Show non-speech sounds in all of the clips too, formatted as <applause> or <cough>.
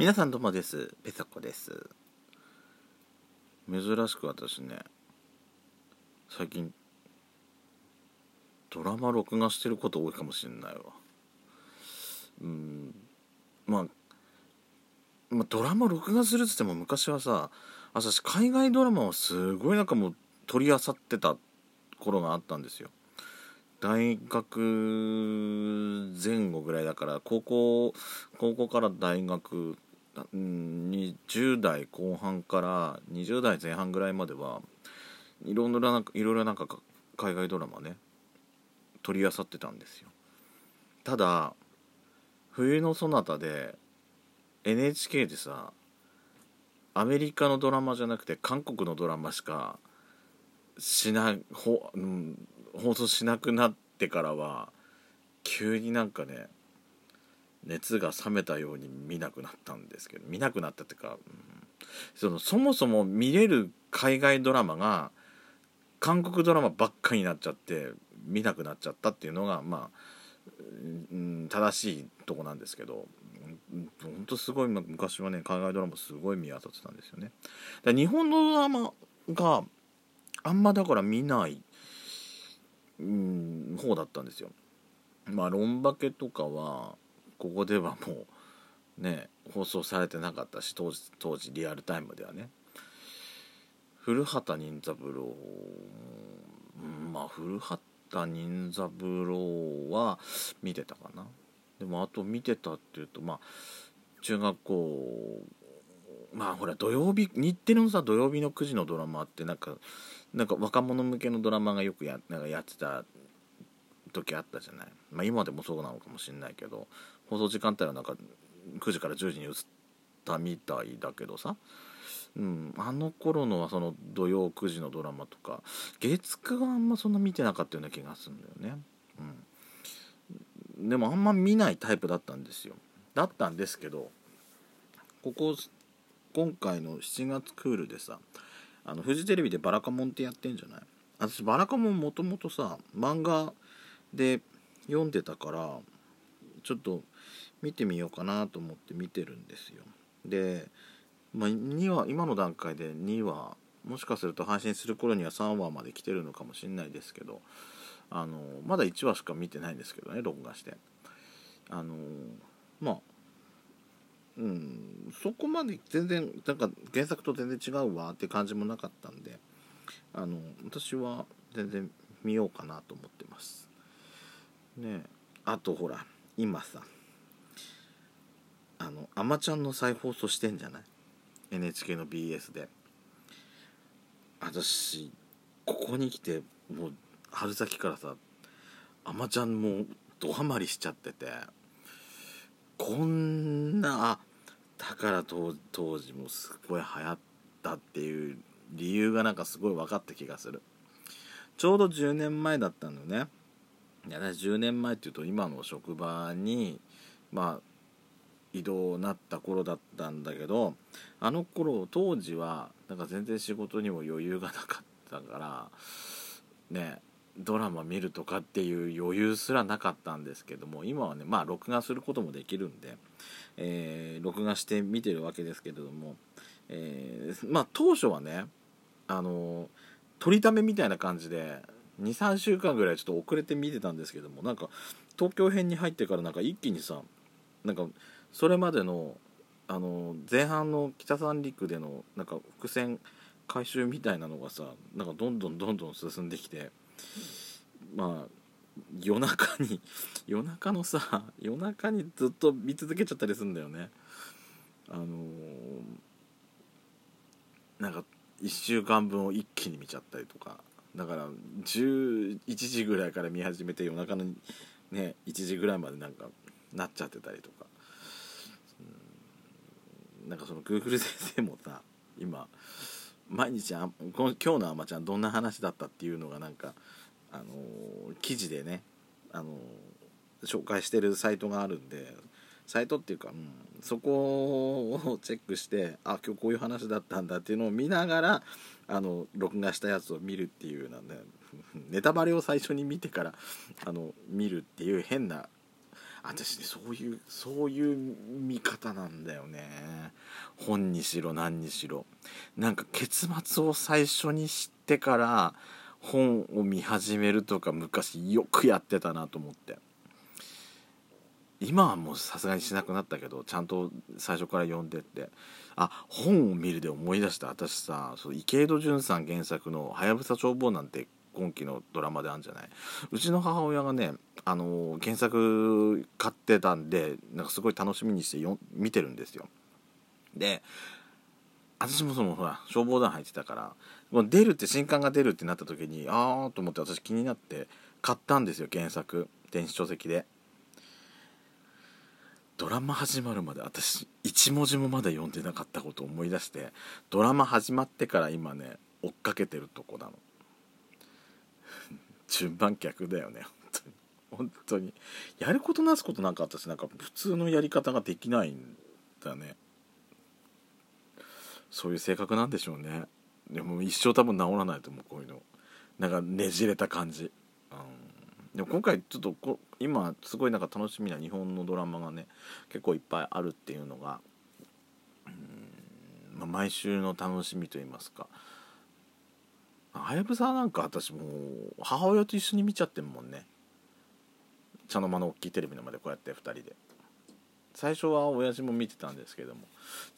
皆さんどうもです。ペソコです。珍しく私ね最近ドラマ録画してること多いかもしれないわ。うん。まあまあ、ドラマ録画するっつっても昔はさ私海外ドラマをすごいなんかもう取り漁ってた頃があったんですよ。大学前後ぐらいだから高校高校から大学20代後半から20代前半ぐらいまではいろいろなんかいろいろなんか海外ドラマね取り漁ってたんですよ。ただ冬のそなたで NHK でさアメリカのドラマじゃなくて韓国のドラマしかしなほ、うん、放送しなくなってからは急になんかね熱が冷めたように見なくなったんですけど見なくなったっていうか、うん、そのそもそも見れる海外ドラマが韓国ドラマばっかりになっちゃって見なくなっちゃったっていうのがまあ、うん、正しいとこなんですけどほんとすごい昔はね海外ドラマすごい見当たってたんですよね。日本のドラマがあんまだから見ないうん方だったんですよ。まあ「ロンバケ」とかはここではもうね放送されてなかったし当時当時リアルタイムではね。古畑任三郎まあ古畑任三郎は見てたかな。でもあと見てたっていうとまあ中学校まあほら土曜日日テレのさ土曜日の9時のドラマってなんかなんか若者向けのドラマがよくやなんかやってた時あったじゃない、まあ、今でもそうなのかもしれないけど。放送時間帯はなんか9時から10時に移ったみたいだけどさ、うん、あの頃のはその土曜9時のドラマとか月9はあんまそんな見てなかったような気がするんだよね、うん、でもあんま見ないタイプだったんですよ。だったんですけどここ今回の7月クールでさあのフジテレビでバラカモンってやってんじゃない？私バラカモンもともとさ漫画で読んでたからちょっと見てみようかなと思って見てるんですよ。で、まあ、2話今の段階で2話もしかすると配信する頃には3話まで来てるのかもしれないですけどあのまだ1話しか見てないんですけどね録画して。あのまあうんそこまで全然なんか原作と全然違うわって感じもなかったんであの私は全然見ようかなと思ってます。ねあとほら今さあの「あまちゃん」の再放送してんじゃない？NHK の BS で。私ここに来てもう春先からさ「あまちゃん」もドハマりしちゃっててこんなあだから当時もすごい流行ったっていう理由がなんかすごい分かった気がする。ちょうど10年前だったのね。いや10年前っていうと今の職場にまあ移動なった頃だったんだけどあの頃当時はなんか全然仕事にも余裕がなかったからねドラマ見るとかっていう余裕すらなかったんですけども今はねまあ録画することもできるんで、えー、録画して見てるわけですけれども、えー、まあ当初はねあの取りためみたいな感じで23週間ぐらいちょっと遅れて見てたんですけどもなんか東京編に入ってからなんか一気にさなんかそれまでのあの前半の北三陸でのなんか伏線回収みたいなのがさなんかどんどんどんどん進んできてまあ夜中に <laughs> 夜中のさ夜中にずっと見続けちゃったりするんだよね。あのー、なんか1週間分を一気に見ちゃったりとか。だから11時ぐらいから見始めて夜中のね1時ぐらいまでなんかなっちゃってたりとか。なんかその Google <laughs> 先生もさ今毎日あ今日のあまちゃんどんな話だったっていうのがなんかあのー、記事でねあのー、紹介してるサイトがあるんでサイトっていうか、うん、そこをチェックしてあ今日こういう話だったんだっていうのを見ながらあの録画したやつを見るっていうなんで <laughs> ネタバレを最初に見てからあの見るっていう変な私ねそういうそういう見方なんだよね。本にしろ何にしろ。なんか結末を最初に知ってから本を見始めるとか昔よくやってたなと思って。今はもうさすがにしなくなったけどちゃんと最初から読んでって。あ本を見るで思い出した私さそう池井戸潤さん原作の「はやぶさ消防」なんて今期のドラマであるんじゃない？うちの母親がね、あの、原作買ってたんでなんかすごい楽しみにしてよ見てるんですよ。で私もそのほら消防団入ってたから出るって新刊が出るってなった時にああと思って私気になって買ったんですよ原作電子書籍で。ドラマ始まるまで私1文字もまだ読んでなかったことを思い出してドラマ始まってから今ね追っかけてるとこなの。<laughs> 順番逆だよね本当に。やることなすことなんかったしなんか普通のやり方ができないんだね。そういう性格なんでしょうね。でも一生多分治らないと思うこういうの。なんかねじれた感じ、でも今回ちょっとこ今すごいなんか楽しみな日本のドラマがね結構いっぱいあるっていうのがうん、まあ、毎週の楽しみと言いますか。はやぶさなんか私もう母親と一緒に見ちゃってるもんね。茶の間の大きいテレビの前でこうやって2人で。最初は親父も見てたんですけども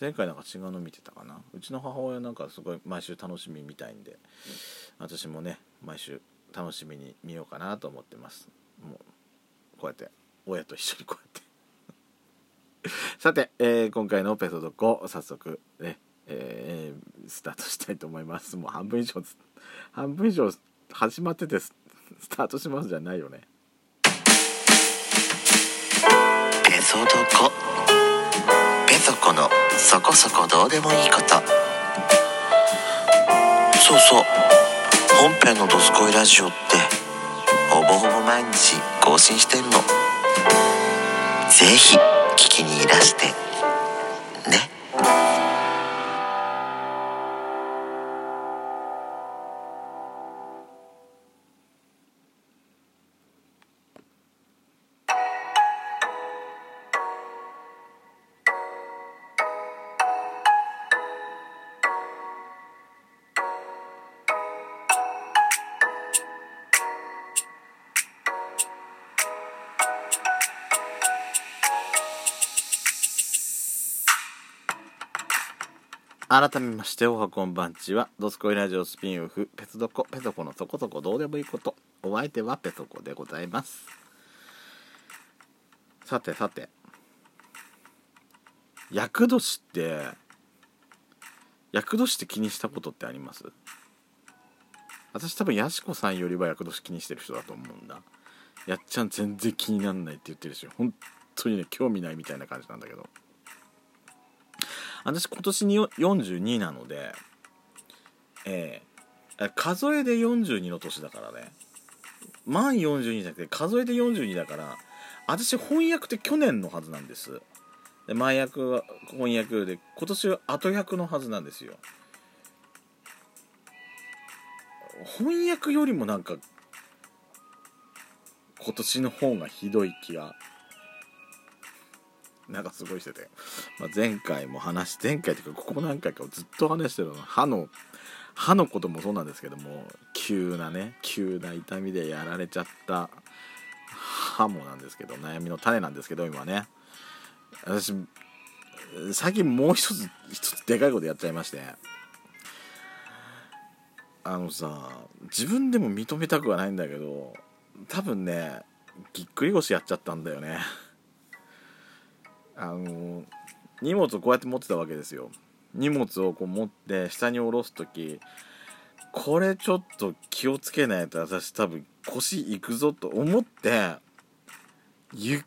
前回なんか違うの見てたかな。うちの母親なんかすごい毎週楽しみみたいんで私もね毎週楽しみに見ようかなと思ってます。もうこうやって親と一緒にこうやって。<laughs> さて、えー、今回のペソドコ早速ねえー、スタートしたいと思います。もう半分以上半分以上始まっててスタートしますじゃないよね。ペソドコペソコのそこそこどうでもいいこと。そうそう。本編の「どすこいラジオ」ってほぼほぼ毎日更新してんの。ぜひ聞きにいらして。改めましておはこんばんちは。ドスコイラジオスピンオフペツドコペソコのそこそこどうでもいいこと。お相手はペソコでございます。さてさて。厄年って厄年って気にしたことってあります？私多分やしこさんよりは厄年気にしてる人だと思うんだ。やっちゃん全然気になんないって言ってるし本当にね興味ないみたいな感じなんだけど。私今年に42なので、えー、数えで42の年だからね。満42じゃなくて数えで42だから私翻訳って去年のはずなんです。で前役は翻訳で今年は後役のはずなんですよ。翻訳よりもなんか今年の方がひどい気が。なんかすごいしてて、まあ、前回も話前回というかここ何回かずっと話してるの。歯の歯のこともそうなんですけども急なね急な痛みでやられちゃった。歯もなんですけど悩みの種なんですけど今ね。私最近もう一つ一つでかいことやっちゃいまして。あのさ自分でも認めたくはないんだけど多分ねぎっくり腰やっちゃったんだよね。あの荷物をこうやって持ってたわけですよ。荷物をこう持って下に下ろす時これちょっと気をつけないと私多分腰いくぞと思ってゆっ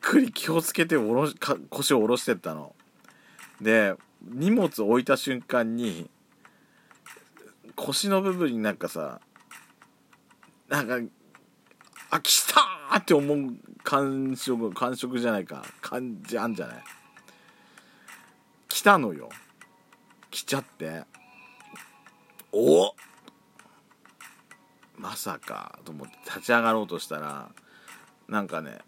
くり気をつけておろしか腰を下ろしてったの。で荷物置いた瞬間に腰の部分になんかさなんかあ来たーって思う感触感触じゃないか。感じあんじゃない？来たのよ。来ちゃって。おまさかと思って立ち上がろうとしたらなんかね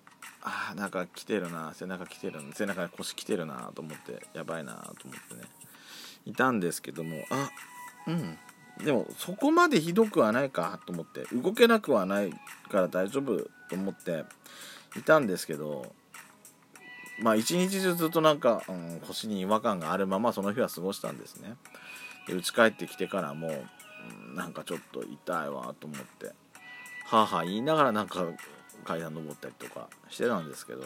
あーなんか来てるな背中来てるな背中に腰来てるなと思ってやばいなと思ってね。いたんですけどもあうん。でもそこまでひどくはないかと思って動けなくはないから大丈夫と思っていたんですけどまあ一日中ずっとなんか、うん、腰に違和感があるままその日は過ごしたんですね。で家帰ってきてからも、うん、なんかちょっと痛いわと思ってはあはあ言いながらなんか階段登ったりとかしてたんですけど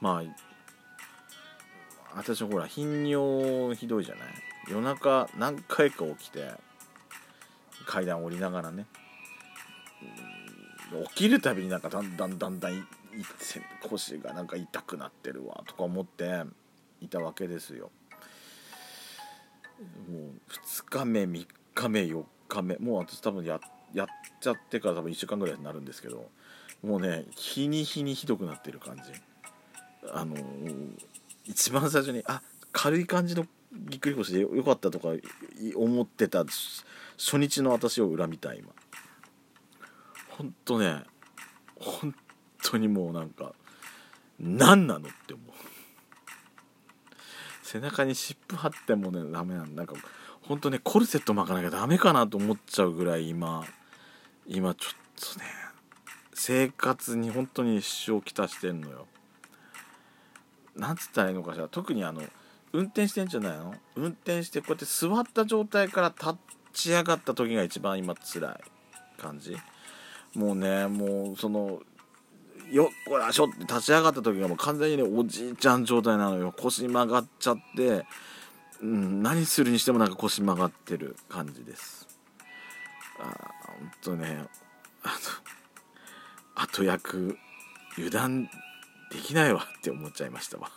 まあ私ほら頻尿ひどいじゃない？夜中何回か起きて階段降りながらね。起きるたびになんかだんだんだんだん腰がなんか痛くなってるわとか思っていたわけですよ。もう2日目3日目4日目。もう私多分ややっちゃってから多分1週間ぐらいになるんですけどもうね日に日にひどくなってる感じ。あの一番最初にあ軽い感じのぎっくり腰でよかったとか思ってた初日の私を恨みたい今。ほんとね本当にもうなんか何なのって思う。背中に湿布貼ってもねダメなんだ。なんかほんとねコルセット巻かなきゃダメかなと思っちゃうぐらい今今ちょっとね生活に本当に支障をきたしてんのよ。なんつったらいいのかしら。特にあの運転してんじゃないの？運転してこうやって座った状態から立ち上がった時が一番今辛い感じ？もうねもうそのよっこらしょって立ち上がった時がもう完全にねおじいちゃん状態なのよ。腰曲がっちゃって、うん、何するにしてもなんか腰曲がってる感じです。あほんとねあの後役油断できないわって思っちゃいましたわ。